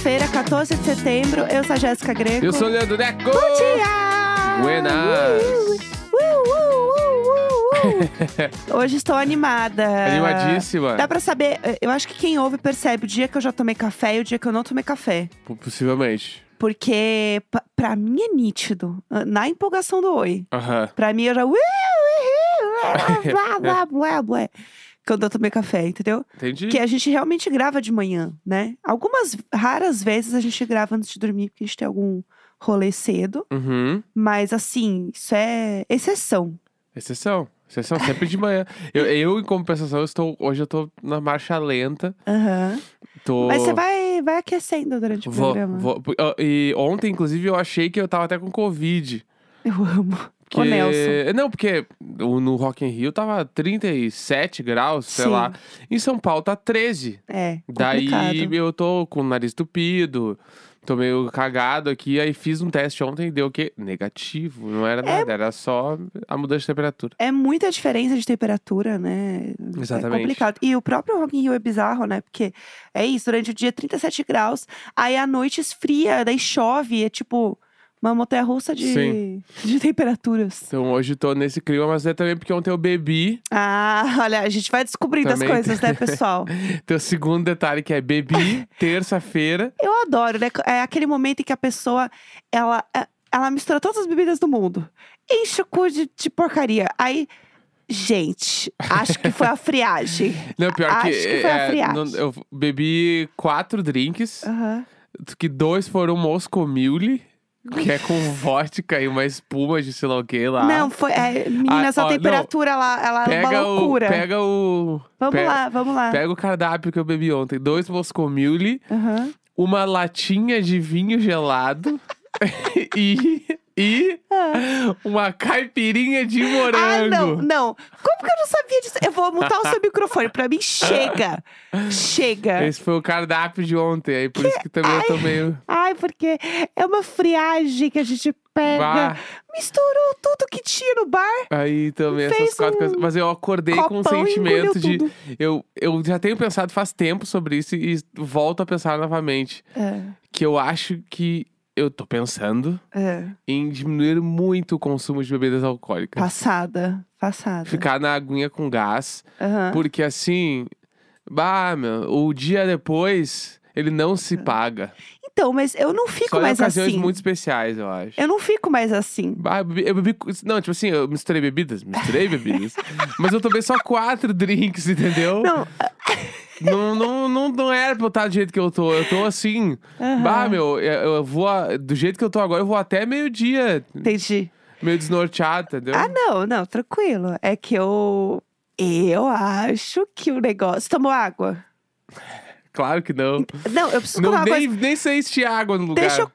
Hoje quarta-feira, 14 de setembro. Eu sou a Jéssica Greco. Eu sou o Leandro Neco. Bom dia! Buenas. Uh, uh, uh. Hoje estou animada. Animadíssima. Dá pra saber, eu acho que quem ouve percebe o dia que eu já tomei café e o dia que eu não tomei café. Possivelmente. Porque pra mim é nítido. Na empolgação do oi. Aham. Pra mim eu já. "Ui, ui, ui, blá, blá, blá, blá", Quando eu tomei café, entendeu? Entendi. Que a gente realmente grava de manhã, né? Algumas raras vezes a gente grava antes de dormir, porque a gente tem algum rolê cedo. Uhum. Mas assim, isso é exceção. Exceção. Exceção sempre de manhã. Eu, eu, em compensação, eu estou, hoje eu tô na marcha lenta. Aham. Tô... Mas você vai, vai aquecendo durante o Vou, programa. vou- E ontem, inclusive, eu achei que eu tava até com Covid. Eu amo. Que... Ô, Nelson. Não, porque no Rock in Rio tava 37 graus, sei Sim. lá. Em São Paulo tá 13. É, Daí complicado. eu tô com o nariz tupido, tô meio cagado aqui, aí fiz um teste ontem e deu o quê? Negativo. Não era É. nada, era só a mudança de temperatura. É muita diferença de temperatura, né? É Exatamente. complicado. E o próprio Rock in Rio é bizarro, né? Porque é isso, durante o dia 37 graus, aí à noite esfria, daí chove, é tipo uma montanha-russa de, Sim. de temperaturas. Então hoje tô nesse clima, mas é também porque ontem eu bebi. Ah, olha, a gente vai descobrindo Também as coisas, né, pessoal? Tem o segundo detalhe que é bebi terça-feira. Eu adoro, né? É aquele momento em que a pessoa, ela, é- ela mistura todas as bebidas do mundo. Enche o cu de, de porcaria. Aí, gente, acho que foi a friagem. Não, pior Acho que, que foi a é, friagem. não- eu bebi quatro drinks, Aham. que dois foram Moscow Mule, que é com vodka e uma espuma de sei lá o que lá. Não, foi. É, menina, Ah, essa ó, não. temperatura, ela, ela é uma Pega o, loucura. pega o. vamos pe- lá, vamos lá. Pega o cardápio que eu bebi ontem. Dois Moscow Mule, Aham. uma latinha de vinho gelado e, e Ah. uma caipirinha de morango. Ah, não, não. Como que eu não sabia disso? Eu vou mutar o seu microfone. Pra mim, chega. Chega. Esse foi o cardápio de ontem, aí por isso que também eu tô meio. Ai, porque é uma friagem que a gente pega. Bah. Misturou tudo que tinha no bar. Aí também Fez essas quatro um coisas. Mas eu acordei com um sentimento de. tudo. Eu, eu já tenho pensado faz tempo sobre isso e volto a pensar novamente. É, Que eu acho que eu tô pensando é. em diminuir muito o consumo de bebidas alcoólicas. Passada. Passada. Ficar na aguinha com gás. Aham. Porque assim. Bah, meu, o dia depois ele não se paga. Então, mas eu não fico Só em mais ocasiões assim. muito especiais, eu acho. Eu não fico mais assim. Ah, eu bebi, eu bebi- Não, tipo assim, eu misturei bebidas, misturei bebidas. mas eu tomei só quatro drinks, entendeu? Não, Não, não, não, não era pra eu estar do jeito que eu tô. Eu tô assim. Aham. Bah, meu, eu eu vou. a- Do jeito que eu tô agora, eu vou até meio-dia. entendi. Meio desnorteado, entendeu? Ah, não, não, tranquilo. É que eu. Eu acho que o negócio. Tomou água? Claro que não. Não, eu preciso não uma nem, coisa. nem sei se tinha água no lugar. Deixa eu.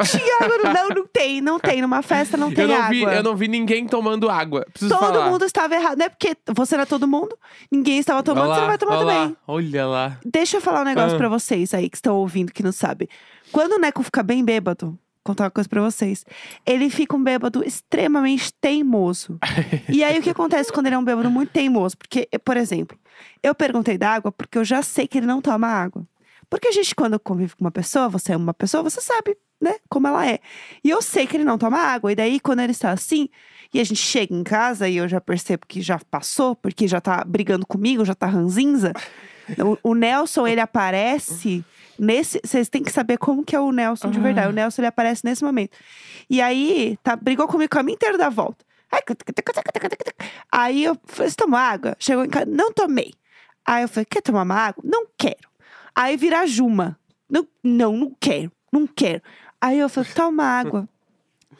Não tinha água. no- Não, não tem, não tem. Numa festa não tem eu, não água. vi, eu não vi ninguém tomando água. Preciso Todo falar. mundo estava errado. Não é porque você era todo mundo, ninguém estava tomando, você não vai tomar olha também. Olha lá. Deixa eu falar um negócio Ah. pra vocês aí que estão ouvindo, que não sabem. Quando o Neco fica bem bêbado, contar uma coisa pra vocês. Ele fica um bêbado extremamente teimoso. e aí o que acontece quando ele é um bêbado muito teimoso? Porque, por exemplo, eu perguntei da água porque eu já sei que ele não toma água. Porque a gente, quando convive com uma pessoa, você é uma pessoa, você sabe, né, como ela é. E eu sei que ele não toma água. E daí, quando ele está assim, e a gente chega em casa e eu já percebo que já passou, porque já tá brigando comigo, já tá ranzinza. O, o Nelson, ele aparece nesse. Vocês têm que saber como que é o Nelson de verdade. O Nelson, ele aparece nesse momento. E aí, tá, brigou comigo o caminho inteiro da volta. Aí eu falei, você tomou água? Chegou em casa, não tomei. Aí eu falei, quer tomar uma água? Não quero. Aí vira Juma. Não, não, não quero, não quero. Aí eu falei, toma água.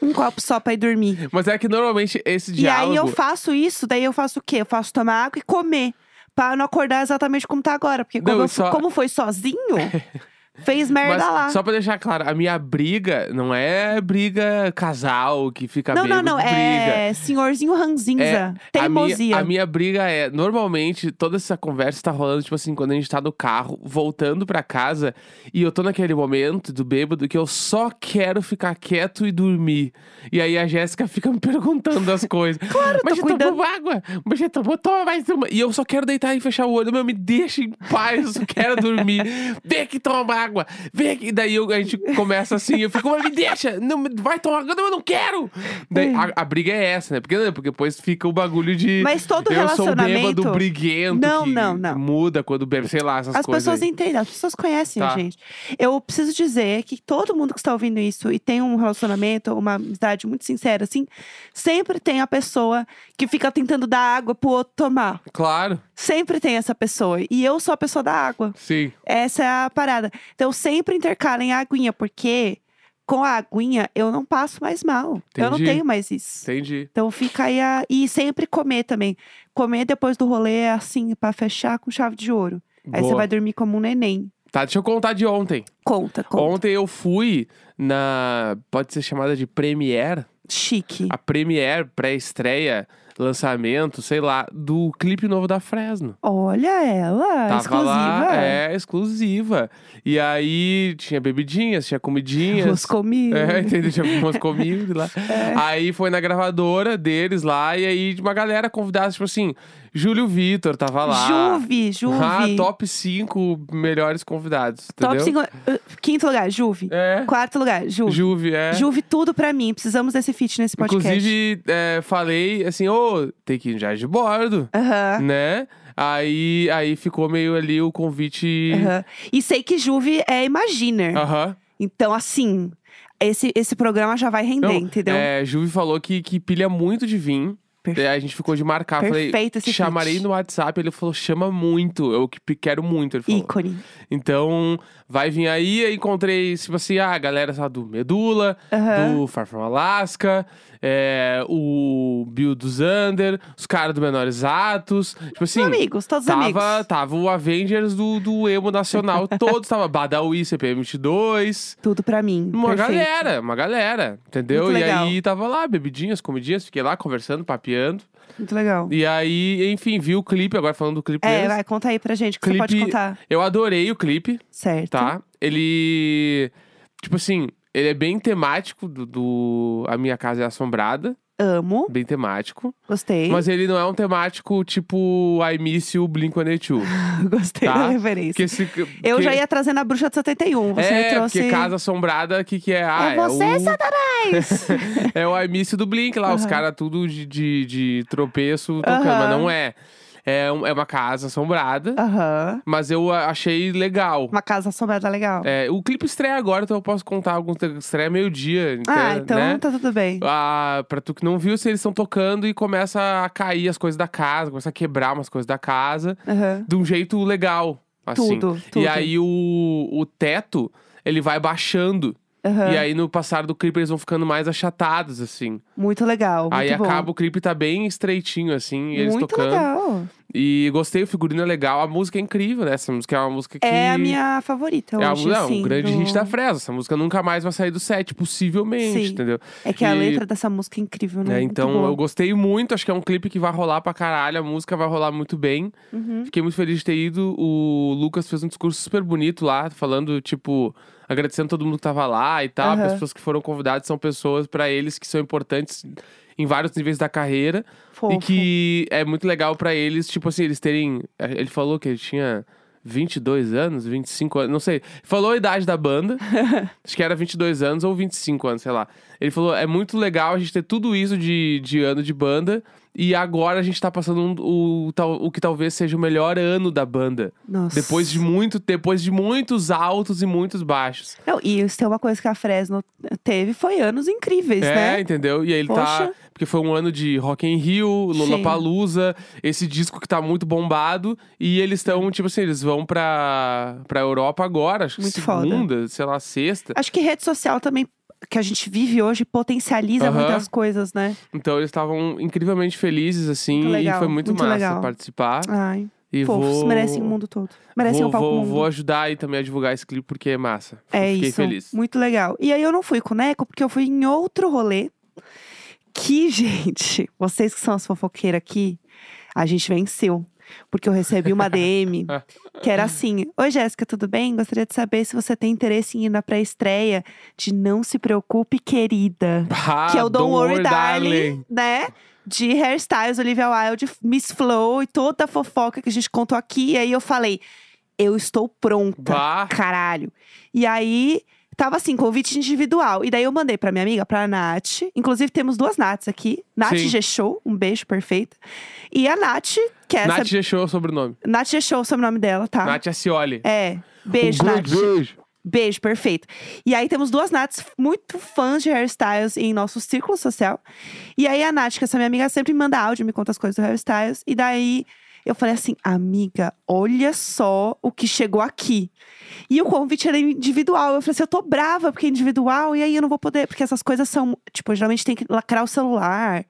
Um copo só pra ir dormir. Mas é que normalmente esse E diálogo. aí eu faço isso, daí eu faço o quê? Eu faço tomar água e comer. Pra não acordar exatamente como tá agora. Porque como, Não, eu- só- como foi sozinho, Fez merda Mas, lá. só pra deixar claro, a minha briga não é briga casal que fica Não, não, não. briga. É senhorzinho ranzinza. É, a Teimosia. minha, a minha briga é, normalmente, toda essa conversa tá rolando, tipo assim, quando a gente tá no carro, voltando pra casa, e eu tô naquele momento do bêbado que eu só quero ficar quieto e dormir. E aí a Jéssica fica me perguntando as coisas. Claro, Mas tô já cuidando. tomou água? Mas já tomou, toma mais uma. E eu só quero deitar e fechar o olho. Meu, me deixa em paz, eu só quero dormir. Vem aqui tomar água. Vem aqui. Daí eu- a gente começa assim, eu fico, mas me deixa. Não, vai tomar água. Não, eu não quero. Daí, a, a briga é essa, né? Porque, porque depois fica o bagulho de... Mas todo eu sou o bêbado relacionamento- briguento Não, não, não. muda quando bebe, sei lá, essas As coisas pessoas aí. entendem, as pessoas conhecem a Tá. gente. Eu preciso dizer que todo mundo que está ouvindo isso e tem um relacionamento, uma amizade muito sincera, assim, sempre tem a pessoa que fica tentando dar água pro outro tomar. Claro, Sempre tem essa pessoa. E eu sou a pessoa da água. sim. Essa é a parada. Então sempre intercalem a aguinha, porque com a aguinha eu não passo mais mal. Eu não Entendi. tenho mais isso. Entendi. Então fica aí a... E sempre comer também. Comer depois do rolê é assim, pra fechar com chave de ouro. Aí você Boa. vai dormir como um neném. Tá, deixa eu contar de ontem. Conta, conta. Ontem eu fui na. Pode ser chamada de Premiere. Chique. A Premiere, pré-estreia, lançamento, sei lá, do clipe novo da Fresno. Olha ela, Tava exclusiva. lá, é, exclusiva. E aí tinha bebidinhas, tinha comidinhas. Os comigo. É, entendeu? Tinha umas comidas lá. É. Aí foi na gravadora deles lá, e aí uma galera convidada, tipo assim, Júlio Vitor tava lá. Juve, Juve. Ah, top 5 melhores convidados, entendeu? Top 5. Quinto lugar, Juve. É. Quarto lugar, Juve. Juve, é. Juve, tudo pra mim. Precisamos desse feat nesse podcast. Inclusive, é, falei assim, ô, tem que ir já de bordo, Aham. né? Aí, aí ficou meio ali o convite. aham. E sei que Juve é Imaginer. Aham. Então, assim, esse, esse programa já vai render, Não, entendeu? É, Juve falou que, que pilha muito de vinho. Perfe- a gente ficou de marcar. Falei, Perfeito esse chamarei no WhatsApp. Ele falou, chama muito. Eu que quero muito. Ele falou. Ícone. Então, vai vir aí. Aí encontrei, tipo assim, a galera sabe, do Medula, do Far From Alaska, é, o Bill do Zander, os caras do Menores Atos. Tipo assim. amigos, todos Tava, amigos. tava o Avengers do, do emo nacional, todos tava Badawi, CPM22, Tudo pra mim. uma Perfeito. galera, uma galera, entendeu? E aí tava lá, bebidinhas, comidinhas, fiquei lá conversando, papeando. Muito legal. E aí, enfim, vi o clipe, agora falando do clipe É, vai, conta aí pra gente, o que você pode Clipe- contar. Eu adorei o clipe, Certo. tá? Ele. Tipo assim, ele é bem temático do, do A Minha Casa é Assombrada. Amo, Bem temático. gostei. Mas ele não é um temático tipo I Miss You Blink-182. Gostei Tá? da referência. Porque esse, Eu já ia trazendo a bruxa de 71. Você é, trouxe. porque Casa Assombrada, o que que é? Ah, É você, o... Satanás! É o I Miss You do Blink lá, os caras tudo de, de, de tropeço tocando, mas não é. É, um- é uma casa assombrada, Aham. mas eu a- achei legal. Uma casa assombrada legal. É, o clipe estreia agora, então eu posso contar alguns. Estreia meio-dia. ah, então, então né? tá tudo bem. Ah, pra tu que não viu, se eles estão tocando e começa a cair as coisas da casa, começa a quebrar umas coisas da casa Aham. de um jeito legal. Assim. Tudo, tudo. E aí o, o teto, ele vai baixando. Aham. E aí no passar do clipe eles vão ficando mais achatados, assim. Muito legal. Muito aí bom. acaba o clipe tá bem estreitinho, assim, e eles Muito tocando. legal. E gostei, o figurino é legal. A música é incrível, né?Essa música é uma música que. É a minha favorita É, a- hoje, não, assim, um grande do- hit da Fresa. Essa música nunca mais vai sair do set, possivelmente, Sim. entendeu? É que a E- letra dessa música é incrível, né? É, então eu gostei muito, acho que é um clipe que vai rolar pra caralho, a música vai rolar muito bem. Uhum. Fiquei muito feliz de ter ido. O Lucas fez um discurso super bonito lá, falando, tipo, agradecendo todo mundo que tava lá e tal. As pessoas que foram convidadas são pessoas pra eles que são importantes em vários níveis da carreira. Fofo. E que é muito legal pra eles, tipo assim, eles terem. Ele falou que ele tinha 22 anos, 25 anos, não sei. Falou a idade da banda. acho que era 22 anos ou 25 anos, sei lá. Ele falou: é muito legal a gente ter tudo isso de, de ano de banda. E agora a gente tá passando um- o, tal- o que talvez seja o melhor ano da banda. Nossa. Depois de muito, depois de muitos altos e muitos baixos. Não, e isso tem uma coisa que a Fresno teve, foi anos incríveis, É, né? entendeu? E aí ele tá. Poxa. Porque foi um ano de Rock in Rio, Lollapalooza, esse disco que tá muito bombado. E eles estão, tipo assim, eles vão pra, pra Europa agora, acho que Muito foda. segunda, sei lá, sexta. Acho que rede social também, que a gente vive hoje, potencializa Aham. muitas coisas, né? Então eles estavam incrivelmente felizes, assim, e foi muito, muito massa legal. participar. Ai. E Fofos, vou... merecem o mundo todo. Merecem vou, o palco vou, mundo. vou ajudar aí também a divulgar esse clipe porque é massa. É Fiquei isso. feliz. Muito legal. E aí eu não fui com o Neco porque eu fui em outro rolê. Que, gente, vocês que são as fofoqueiras aqui, a gente venceu. Porque eu recebi uma DM que era assim: Oi, Jéssica, tudo bem? Gostaria de saber se você tem interesse em ir na pré-estreia de Não Se Preocupe, Querida. Ah, que é o Don't, Worry, Darling, né? De Hairstyles, Olivia Wilde, Miss Flow e toda a fofoca que a gente contou aqui. E aí eu falei: Eu estou pronta. Bah. Caralho. E aí, tava assim, convite individual. E daí eu mandei pra minha amiga, pra Nath. Inclusive, temos duas Naths aqui. Nath Sim. G Show, um beijo, perfeita. E a Nath, que é Nath essa. G Show é o sobrenome. Nath G Show, o sobrenome dela, tá? Nath Acioli. É. Beijo, um Nath. beijo. Beijo, perfeito. E aí temos duas Nats muito fãs de hairstyles em nosso círculo social. E aí a Nath, que é essa minha amiga, sempre me manda áudio, me conta as coisas do hairstyles. E daí eu falei assim, amiga, olha só o que chegou aqui. E o convite era individual. Eu falei assim, eu tô brava porque é individual, e aí eu não vou poder, porque essas coisas são, tipo, geralmente tem que lacrar o celular.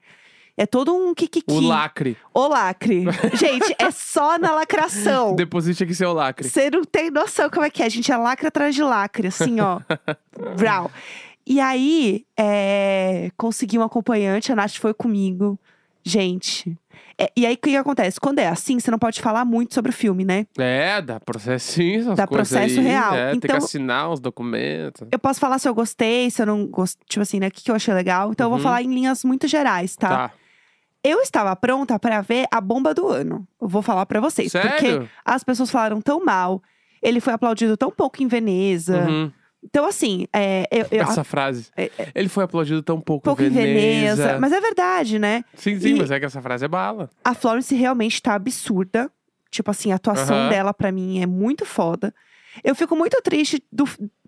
É todo um kikiki. O lacre. O lacre. Gente, é só na lacração. Deposite aqui seu lacre. Você não tem noção como é que é. A gente é lacre atrás de lacre, assim, ó. Brau. E aí, é, consegui um acompanhante, a Nath foi comigo. Gente. é, e aí, o que, que acontece? Quando é assim, você não pode falar muito sobre o filme, né? É, dá processinho, essas Dá coisas processo aí. real. É, Tem que Então- assinar os documentos. Eu posso falar se eu gostei, se eu não gostei. Tipo assim, né? O que, que eu achei legal. Então, eu Uhum. vou falar em linhas muito gerais, tá? Tá. Eu estava pronta pra ver a bomba do ano. Eu vou falar pra vocês. Porque Sério? as pessoas falaram tão mal. Ele foi aplaudido tão pouco em Veneza. Uhum. Então, assim, é, eu, eu, Essa frase. é- Ele foi aplaudido tão pouco, pouco em Veneza. Veneza. Mas é verdade, né? Sim, sim, E- mas é que essa frase é bala. A Florence realmente tá absurda. Tipo assim, a atuação dela, pra mim, é muito foda. Eu fico muito triste do,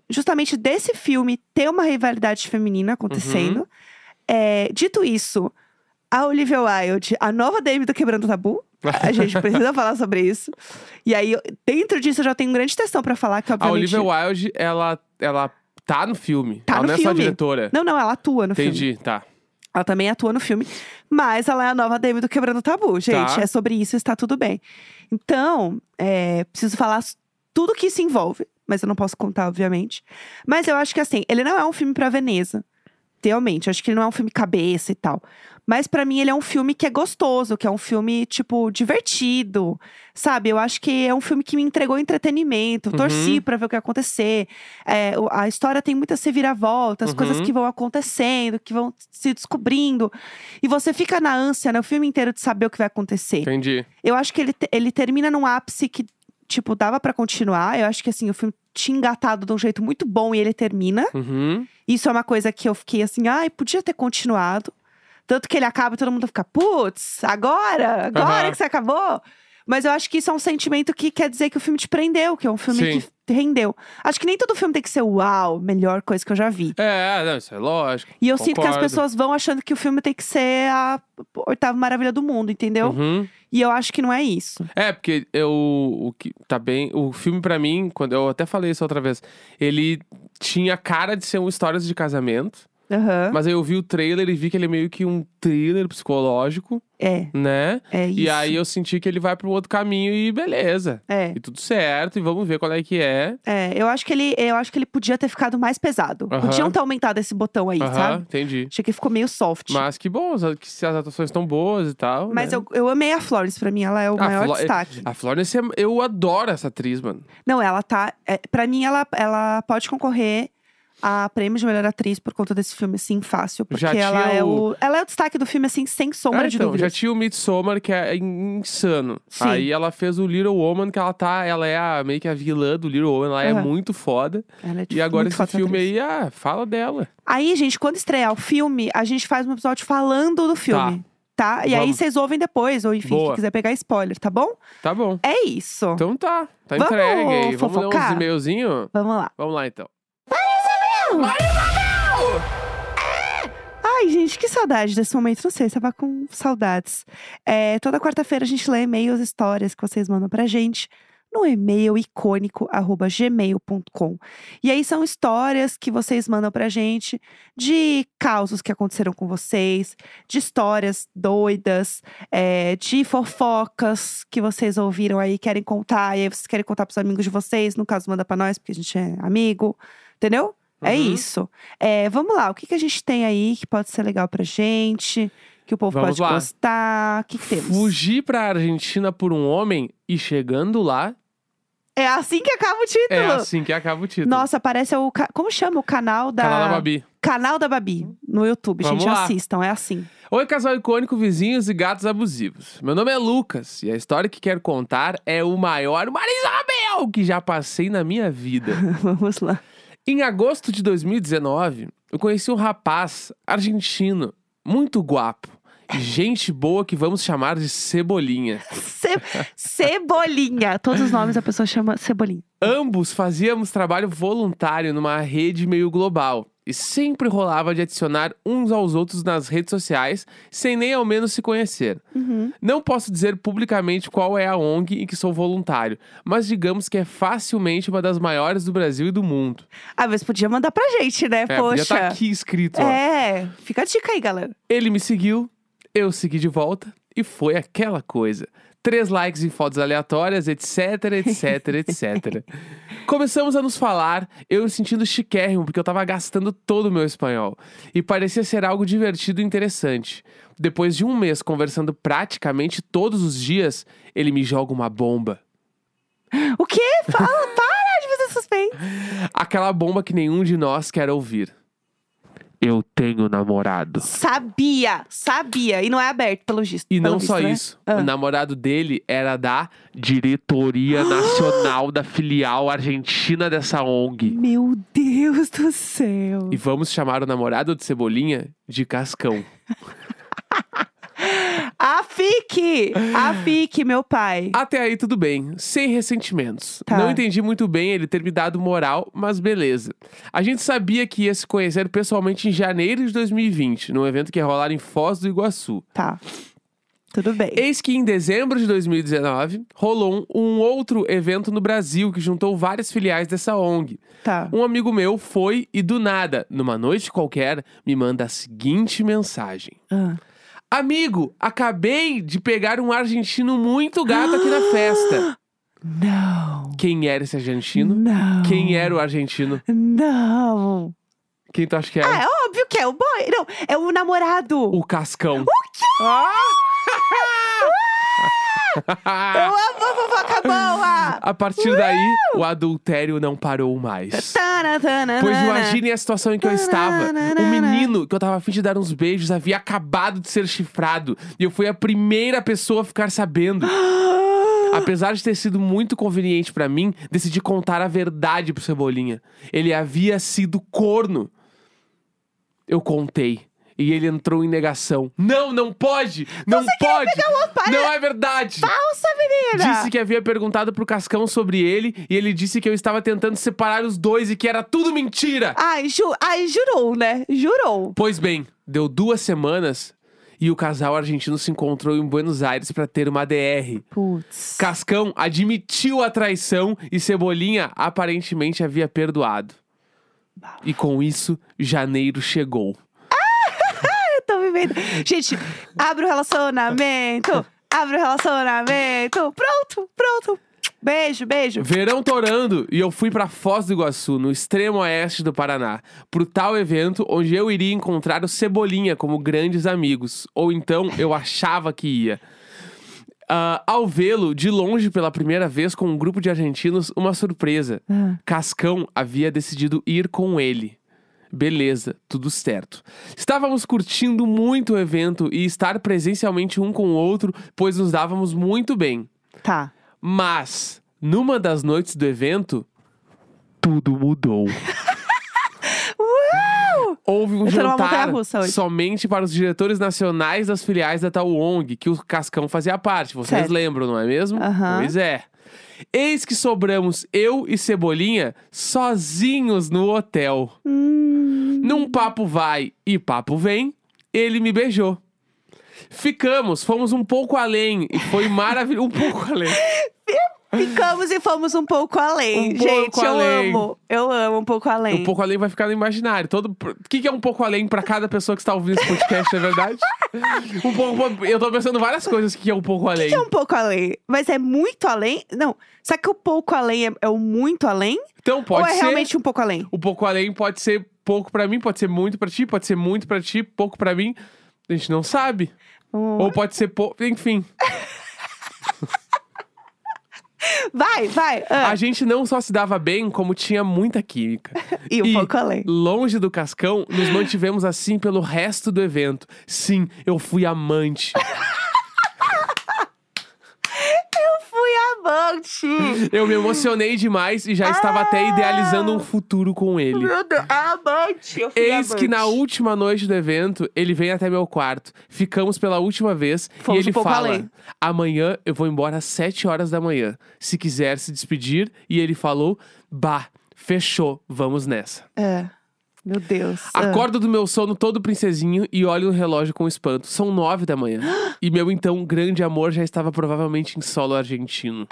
justamente desse filme ter uma rivalidade feminina acontecendo. Uhum. É, dito isso, a Olivia Wilde, a nova Dame do Quebrando Tabu. A gente precisa falar sobre isso. E aí, dentro disso, eu já tenho grande textão pra falar, que A obviamente. Olivia Wilde, ela, ela tá no filme. Tá ela no não é só filme. diretora. Não, não, ela atua no filme. Entendi, tá. Ela também atua no filme. Mas ela é a nova Demi do Quebrando Tabu, gente. Tá. É sobre isso, está tudo bem. Então, é, preciso falar tudo que isso envolve. Mas eu não posso contar, obviamente. Mas eu acho que, assim, ele não é um filme pra Veneza. Realmente, eu acho que ele não é um filme cabeça e tal. Mas pra mim ele é um filme que é gostoso, que é um filme, tipo, divertido. Sabe? Eu acho que é um filme que me entregou entretenimento. Uhum. Torci pra ver o que ia acontecer. É, a história tem muitas reviravoltas, Uhum. coisas que vão acontecendo, que vão se descobrindo. E você fica na ânsia, né, o filme inteiro de saber o que vai acontecer. Entendi. Eu acho que ele, ele termina num ápice que, tipo, dava pra continuar. Eu acho que, assim, o filme tinha engatado de um jeito muito bom e ele termina. Uhum. Isso é uma coisa que eu fiquei assim, ai, podia ter continuado. Tanto que ele acaba e todo mundo fica, putz, agora? Agora Aham. que você acabou? Mas eu acho que isso é um sentimento que quer dizer que o filme te prendeu, que é um filme Sim. que te rendeu. Acho que nem todo filme tem que ser uau, melhor coisa que eu já vi. É, não, isso é lógico. E eu sinto que as Concordo. pessoas vão achando que o filme tem que ser a oitava maravilha do mundo, entendeu? Uhum. E eu acho que não é isso. É, porque eu. O que tá bem. O filme, pra mim, quando eu até falei isso outra vez, ele tinha cara de ser um histórias de casamento. Aham. Mas aí eu vi o trailer e vi que ele é meio que um thriller psicológico, É, né? é isso. E aí eu senti que ele vai pra um outro caminho e beleza. É. E tudo certo, e vamos ver qual é que é. É, eu acho que ele, eu acho que ele podia ter ficado mais pesado. Aham. Podiam ter aumentado esse botão aí, Aham, sabe? entendi. Achei que ficou meio soft. Mas que bom, que se as atuações estão boas e tal. Mas né? eu, eu amei a Florence, pra mim, ela é o A maior Flo- destaque. A Florence, é- eu adoro essa atriz, mano. Não, ela tá. É, pra mim, ela, ela pode concorrer a prêmio de melhor atriz por conta desse filme, assim, fácil. Porque Já ela é o- o. Ela é o destaque do filme, assim, sem sombra É, de então, dúvidas. já tinha o Midsommar, que é insano. Sim. Aí ela fez o Little Woman, que ela tá, ela é a, meio que a vilã do Little Woman, ela é Aham. muito foda. Ela é, E agora esse filme atriz. aí, ah, fala dela. Aí, gente, quando estrear o filme, a gente faz um episódio falando do filme. Tá? E aí Vamos. vocês ouvem depois, ou enfim, Boa. quem quiser pegar spoiler, tá bom? Tá bom. É isso. Então tá, tá Vamos entregue aí. Vamos ler fofocar? uns e-mailzinhos? Vamos lá. Vamos lá então. Ai, gente, que saudade desse momento. Não sei, tava com saudades. É, toda quarta-feira a gente lê e-mails, histórias que vocês mandam pra gente no e-mail icônico@gmail.com. E aí são histórias que vocês mandam pra gente de causos que aconteceram com vocês, de histórias doidas, é, de fofocas que vocês ouviram aí, querem contar, e aí vocês querem contar pros amigos de vocês, no caso manda pra nós, porque a gente é amigo, entendeu? É Uhum. isso. É, vamos lá, o que, que a gente tem aí que pode ser legal pra gente? Que o povo Vamos pode lá. gostar? O que, que temos? Fugir pra Argentina por um homem e chegando lá, É assim que acaba o título. é assim que acaba o título. Nossa, parece o. ca- Como chama o canal da. Canal da Babi. Canal da Babi no YouTube. Vamos gente, lá. assistam, é assim. Oi, casal icônico, vizinhos e gatos abusivos. Meu nome é Lucas e a história que quero contar é o maior Marisabel que já passei na minha vida. Vamos lá. Em agosto de 2019, eu conheci um rapaz argentino, muito guapo. Gente boa que vamos chamar de Cebolinha. Ce- Cebolinha. Todos os nomes a pessoa chama Cebolinha. Ambos fazíamos trabalho voluntário numa rede meio global. E sempre rolava de adicionar uns aos outros nas redes sociais, sem nem ao menos se conhecer. Uhum. Não posso dizer publicamente qual é a ONG em que sou voluntário, mas digamos que é facilmente uma das maiores do Brasil e do mundo. Ah, mas podia mandar pra gente, né? É, podia Poxa. estar aqui escrito. ó. É, fica a dica aí, galera. Ele me seguiu, eu segui de volta e foi aquela coisa. Três likes em fotos aleatórias, etc, etc, etc. Começamos a nos falar, eu me sentindo chiquérrimo, porque eu tava gastando todo o meu espanhol. E parecia ser algo divertido e interessante. Depois de um mês conversando praticamente todos os dias, ele me joga uma bomba. O quê? Fala, para de fazer suspense. Aquela bomba que nenhum de nós quer ouvir. Eu tenho namorado. Sabia, sabia. E não é aberto, pelo visto. E não só né? isso, Ah. o namorado dele era da diretoria nacional da filial argentina dessa ONG. Meu Deus do céu. E vamos chamar o namorado de Cebolinha de Cascão. A FIC! A FIC, meu pai. Até aí tudo bem, sem ressentimentos. Tá. Não entendi muito bem ele ter me dado moral, mas beleza. A gente sabia que ia se conhecer pessoalmente em janeiro de 2020, num evento que ia rolar em Foz do Iguaçu. Tá. Tudo bem. Eis que em dezembro de 2019 rolou um, um outro evento no Brasil que juntou várias filiais dessa ONG. Tá. Um amigo meu foi e do nada, numa noite qualquer, me manda a seguinte mensagem: Ah. Amigo, acabei de pegar um argentino muito gato aqui na festa. Não. Quem era esse argentino? Não. Quem era o argentino? Não. Quem tu acha que era? Ah, é óbvio que é o boy. Não, é o namorado. O Cascão. O quê? Ah! Eu amo a fofoca boa. a partir daí, o adultério não parou mais. Tana, tana, Pois tana. imaginem a situação em que eu estava. O menino que eu tava afim de dar uns beijos havia acabado de ser chifrado. E eu fui a primeira pessoa a ficar sabendo. Apesar de ter sido muito conveniente pra mim, decidi contar a verdade pro Cebolinha. Ele havia sido corno. Eu contei. E ele entrou em negação. Não, não pode! Não pode! para- Não é verdade! Falsa, menina. Disse que havia perguntado pro Cascão sobre ele e ele disse que eu estava tentando separar os dois e que era tudo mentira. Ai, ju... Ai, jurou, né? Jurou. Pois bem, deu duas semanas e o casal argentino se encontrou em Buenos Aires para ter uma DR. Putz. Cascão admitiu a traição e Cebolinha aparentemente havia perdoado. E com isso, janeiro chegou. Vivendo. Gente, abre o relacionamento. Abre o relacionamento. Pronto, pronto. Beijo, beijo. Verão torando e eu fui pra Foz do Iguaçu, no extremo oeste do Paraná, pro tal evento onde eu iria encontrar o Cebolinha como grandes amigos. Ou então eu achava que ia. Ah, ao vê-lo de longe pela primeira vez com um grupo de argentinos, uma surpresa. Ah. Cascão havia decidido ir com ele. Beleza, tudo certo. Estávamos curtindo muito o evento e estar presencialmente um com o outro, pois nos dávamos muito bem. Tá. Mas, numa das noites do evento, tudo mudou. Houve um jantar somente para os diretores nacionais das filiais da tal ONG, que o Cascão fazia parte. Vocês Certo. lembram, não é mesmo? Aham. Pois é. Eis que sobramos eu e Cebolinha sozinhos no hotel. Hum. Num papo vai e papo vem, ele me beijou. Ficamos, fomos um pouco além e foi maravilhoso. Um pouco além. Ficamos e fomos um pouco além. Um Gente, pouco eu além. amo. Eu amo um pouco além. Um pouco além vai ficar no imaginário. Todo... O que, que é um pouco além pra cada pessoa que está ouvindo esse podcast, é verdade? Um pouco... Eu tô pensando várias coisas que é um pouco além. O que é um pouco além? Mas é muito além? Não. Será que o pouco além é, é o muito além? Então pode Ou é ser. realmente um pouco além? O pouco além pode ser pouco pra mim, pode ser muito pra ti, pode ser muito pra ti, pouco pra mim. A gente não sabe. Hum. Ou pode ser pouco. Enfim. Vai, vai. ah. A gente não só se dava bem, como tinha muita química. E um e- pouco além. Longe do Cascão, nos mantivemos assim pelo resto do evento. Sim, eu fui amante. Fui amante. Eu me emocionei demais e já estava até idealizando um futuro com ele. Meu Deus, amante. Eu fui Eis amante. que na última noite do evento, ele vem até meu quarto. Ficamos pela última vez Fomos e ele um fala: além. Amanhã eu vou embora às 7 horas da manhã. Se quiser se despedir. E ele falou: Bah, fechou, vamos nessa. É. Meu Deus. ah. Acordo do meu sono todo princesinho e olho no relógio com espanto. São nove da manhã. e meu então grande amor já estava provavelmente em solo argentino.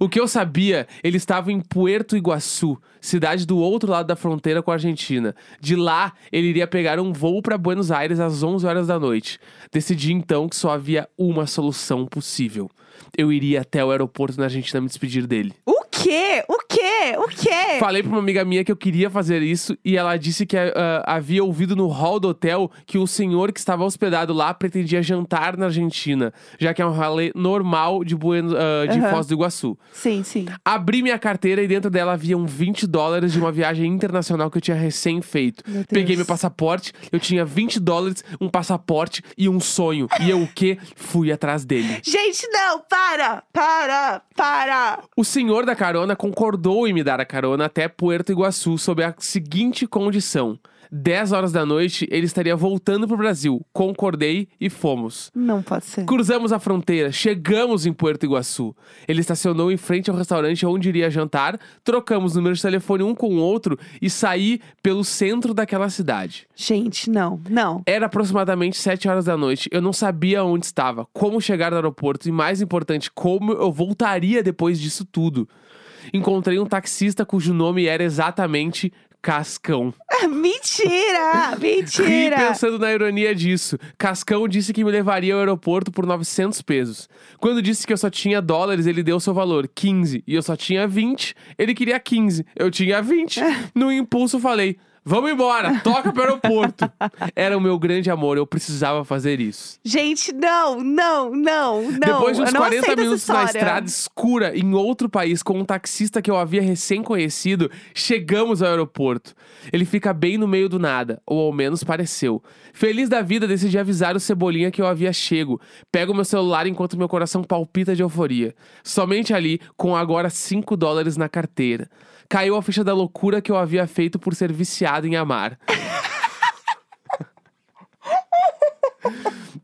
O que eu sabia, ele estava em Puerto Iguaçu, cidade do outro lado da fronteira com a Argentina. De lá, ele iria pegar um voo para Buenos Aires às 11 horas da noite. Decidi então que só havia uma solução possível. Eu iria até o aeroporto na Argentina me despedir dele. O quê? O quê? O quê? Falei pra uma amiga minha que eu queria fazer isso e ela disse que ah, havia ouvido no hall do hotel que o senhor que estava hospedado lá pretendia jantar na Argentina, já que é um rolê normal de, Buenos, ah, de Aham. Foz do Iguaçu. Sim, sim. Abri minha carteira e dentro dela haviam 20 dólares de uma viagem internacional que eu tinha recém feito. Meu. Peguei meu passaporte, eu tinha 20 dólares, um passaporte e um sonho. E eu o quê? Fui atrás dele. Gente, não! Para! Para! Para! O senhor da carona concordou em me dar a carona até Puerto Iguaçu sob a seguinte condição: 10 horas da noite ele estaria voltando pro Brasil. Concordei e fomos. Não pode ser. Cruzamos a fronteira, chegamos em Puerto Iguaçu. Ele estacionou em frente ao restaurante onde iria jantar, trocamos números de telefone um com o outro e saí pelo centro daquela cidade. Gente, não. Não. Era aproximadamente 7 horas da noite. Eu não sabia onde estava, como chegar no aeroporto e, mais importante, como eu voltaria depois disso tudo. Encontrei um taxista cujo nome era exatamente Cascão. Mentira! Mentira! pensando na ironia disso. Cascão disse que me levaria ao aeroporto por 900 pesos. Quando disse que eu só tinha dólares, ele deu seu valor, 15. E eu só tinha 20. Ele queria 15. Eu tinha 20. No impulso, falei. Vamos embora, toca pro aeroporto. Era o meu grande amor, eu precisava fazer isso. Gente, não, não, não, não. Depois de uns eu não 40 aceito essa minutos na estrada escura, em outro país, com um taxista que eu havia recém conhecido, chegamos ao aeroporto. Ele fica bem no meio do nada, ou ao menos pareceu. Feliz da vida, decidi avisar o Cebolinha que eu havia chego. Pego meu celular enquanto meu coração palpita de euforia. Somente ali, com agora 5 dólares na carteira. Caiu a ficha da loucura que eu havia feito por ser viciado em amar.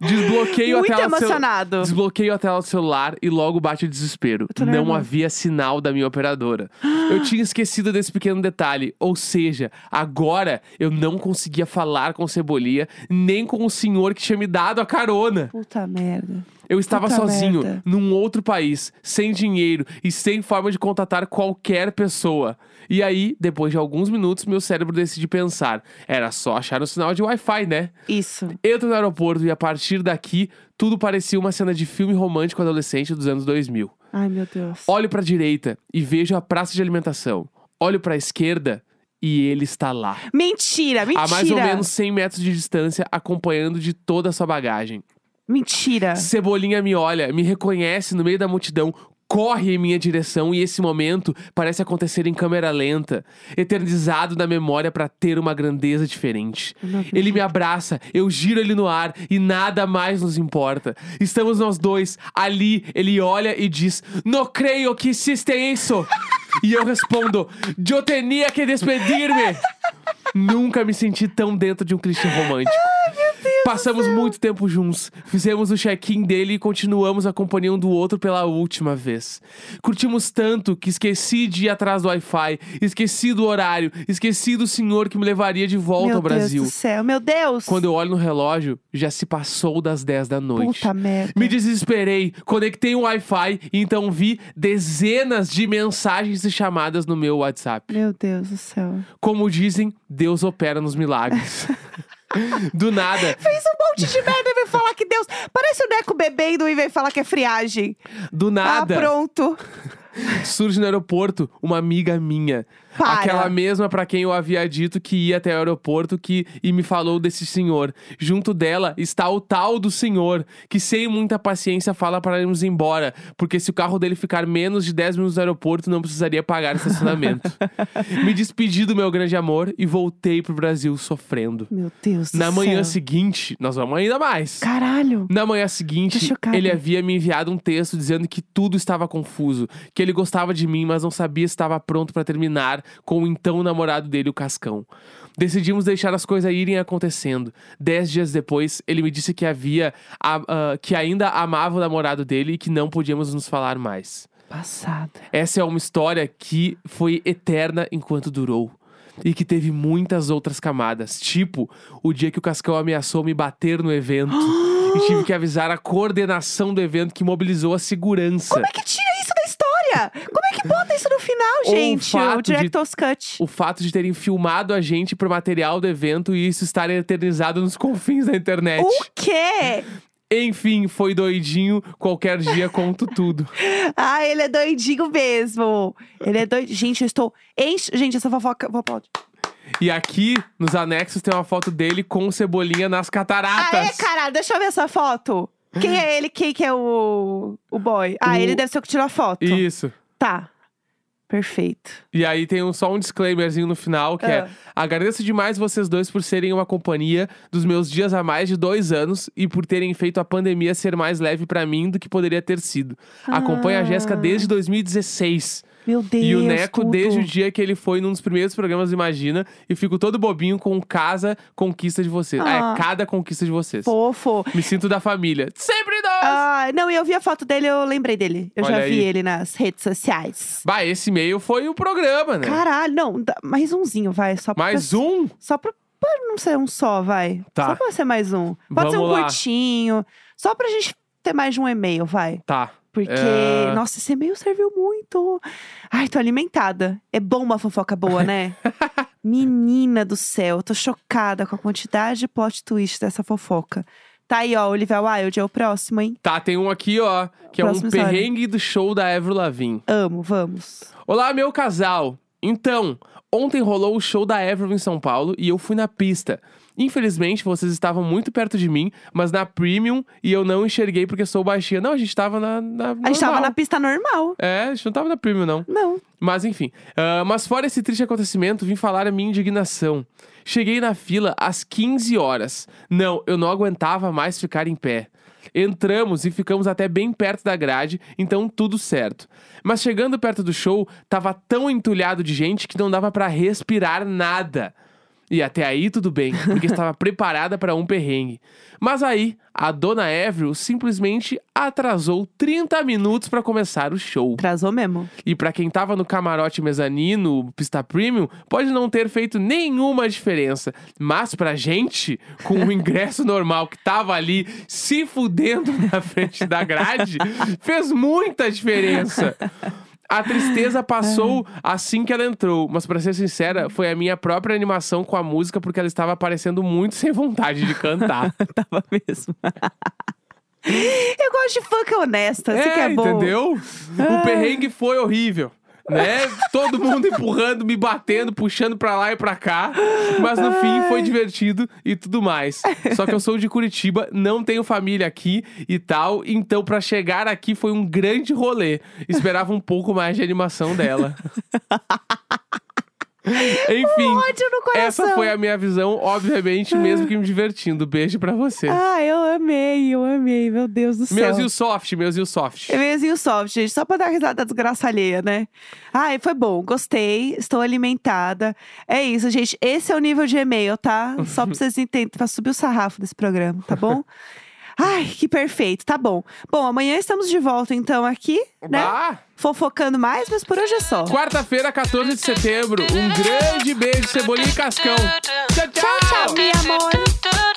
Desbloqueio Muito a tela emocionado. Desbloqueio a tela do celular e logo bate o desespero. Não havia sinal da minha operadora. Eu tinha esquecido desse pequeno detalhe. Ou seja, agora eu não conseguia falar com o Cebolinha, nem com o senhor que tinha me dado a carona. Puta merda. Eu estava Puta sozinho, merda. num outro país, sem dinheiro e sem forma de contatar qualquer pessoa. E aí, depois de alguns minutos, meu cérebro decide pensar: era só achar um sinal de Wi-Fi, né? Isso. Entro no aeroporto e a partir daqui, tudo parecia uma cena de filme romântico adolescente dos anos 2000. Ai, meu Deus. Olho pra direita e vejo a praça de alimentação. Olho pra esquerda e ele está lá. Mentira, mentira. A mais ou menos 100 metros de distância, acompanhando de toda a sua bagagem. Mentira. Cebolinha me olha, me reconhece no meio da multidão, corre em minha direção e esse momento parece acontecer em câmera lenta, eternizado na memória pra ter uma grandeza diferente. Não. Ele me abraça, eu giro ele no ar e nada mais nos importa. Estamos nós dois ali, ele olha e diz: "No creio que existe isso". e eu respondo: "Eu tenía que despedir-me". Nunca me senti tão dentro de um clichê romântico. Passamos muito tempo juntos. Fizemos o check-in dele e continuamos a companhia um do outro pela última vez. Curtimos tanto que esqueci de ir atrás do Wi-Fi, esqueci do horário, esqueci do senhor que me levaria de volta meu ao Brasil. Deus do céu, meu Deus. Quando eu olho no relógio, já se passou das 10 da noite. Puta merda. Me desesperei, conectei um Wi-Fi e então vi dezenas de mensagens e chamadas no meu WhatsApp. Meu Deus do céu. Como dizem, Deus opera nos milagres. Do nada, Fez um monte de merda e veio falar que Deus. Parece o Neco bebendo e veio falar que é friagem. do nada, Ah, pronto. surge no aeroporto uma amiga minha. Para. Aquela mesma pra quem eu havia dito que ia até o aeroporto que, e me falou desse senhor. Junto dela está o tal do senhor, que sem muita paciência fala para irmos embora, porque se o carro dele ficar menos de 10 minutos no aeroporto, não precisaria pagar estacionamento. me despedi do meu grande amor e voltei pro Brasil sofrendo. Meu Deus do Na manhã céu. seguinte, nós vamos ainda mais. Caralho. Na manhã seguinte, chocada. ele havia me enviado um texto dizendo que tudo estava confuso, que ele gostava de mim, mas não sabia se estava pronto para terminar com o então namorado dele, o Cascão. Decidimos deixar as coisas irem acontecendo. Dez dias depois, ele me disse que havia, a- ah, que ainda amava o namorado dele e que não podíamos nos falar mais. Passada. Essa é uma história que foi eterna enquanto durou. E que teve muitas outras camadas. Tipo, o dia que o Cascão ameaçou me bater no evento. e tive que avisar a coordenação do evento que mobilizou a segurança. Como é que tira Como é que bota isso no final, o gente? O de- Director's Cut. O fato de terem filmado a gente pro material do evento e isso estar eternizado nos confins da internet. O quê? Enfim, foi doidinho. Qualquer dia conto tudo. Ah, ele é doidinho mesmo. Ele é doidinho. Gente, eu estou. Enche... Gente, essa fofoca. Vou aplaudir. E aqui, nos anexos, tem uma foto dele com o Cebolinha nas cataratas. Ah, é, caralho, deixa eu ver essa foto. Quem é ele? Quem que é o, o boy? Ah, O- ele deve ser o que tirou a foto. Isso. Tá. Perfeito. E aí tem um, só um disclaimerzinho no final, que Ah. é... Agradeço demais vocês dois por serem uma companhia dos meus dias há mais de dois anos e por terem feito a pandemia ser mais leve pra mim do que poderia ter sido. Acompanho a Jéssica Ah. desde 2016. Meu Deus. e o Neco tudo. desde o dia que ele foi num dos primeiros programas Imagina. E fico todo bobinho com Casa Conquista de Vocês. Ah, Ah. é Cada Conquista de Vocês. Fofo. Me sinto da família. Sempre nós! Ah, não, eu vi a foto dele, eu lembrei dele. Eu Olha já vi aí. ele nas redes sociais. Bah, esse e-mail foi o programa, né? Caralho, não, mais umzinho, vai. Só pra Mais um? Só pra, pra não ser um só, vai. Tá. Só pra ser mais um. Pode ser Vamos um lá. curtinho. Só pra gente ter mais de um e-mail, vai. Tá. Porque, É. nossa, esse e-mail serviu muito. Ai, tô alimentada. É bom uma fofoca boa, né? Menina do céu, tô chocada com a quantidade de plot twist dessa fofoca. Tá aí, ó, Olivia Wilde é o próximo, hein? Tá, tem um aqui, ó, que é um perrengue do show da Avril Lavigne. Amo, vamos. Olá, meu casal. Então, ontem rolou o show da Avril em São Paulo e eu fui na pista. Infelizmente, vocês estavam muito perto de mim, mas na Premium e eu não enxerguei porque sou baixinha. Não, a gente tava na. na A gente tava na pista normal. É, a gente não tava na Premium, não. Não. Mas enfim. Ah, mas fora esse triste acontecimento, vim falar a minha indignação. Cheguei na fila às 15 horas. Não, eu não aguentava mais ficar em pé. Entramos e ficamos até bem perto da grade, então tudo certo. Mas chegando perto do show, tava tão entulhado de gente que não dava pra respirar nada. E até aí tudo bem, porque estava preparada para um perrengue. Mas aí, a dona Avril simplesmente atrasou 30 minutos pra começar o show. Atrasou mesmo. E pra quem tava no camarote mezanino, pista premium, pode não ter feito nenhuma diferença. Mas pra gente, com o ingresso normal que tava ali se fudendo na frente da grade, fez muita diferença. A tristeza passou assim que ela entrou, mas pra ser sincera, foi a minha própria animação com a música porque ela estava parecendo muito sem vontade de cantar. Tava mesmo. eu gosto de funk honesta, assim que é bom. entendeu? O perrengue foi horrível. Né? Todo mundo empurrando, me batendo, puxando pra lá e pra cá. Mas no fim foi divertido e tudo mais. Só que eu sou de Curitiba, não tenho família aqui e tal. Então, pra chegar aqui foi um grande rolê. Esperava um pouco mais de animação dela. Enfim, Ódio no coração. essa foi a minha visão, obviamente, mesmo que me divertindo. Beijo pra você. Ah, eu amei, eu amei, meu Deus do céu. Meus e o soft, meus e o soft. É meiozinho soft, gente, só pra dar risada da desgraça alheia, né? Ai, foi bom, gostei, estou alimentada. É isso, gente. Esse é o nível de e-mail, tá? Só pra vocês entenderem, pra subir o sarrafo desse programa, tá bom? Ai, que perfeito, tá bom. Bom, amanhã estamos de volta, então, aqui, né? Ah, Fofocando mais, mas por hoje é só. quarta-feira, 14 de setembro. Um grande beijo, cebolinha e cascão. Tchau, tchau. Tchau, tchau, meu amor.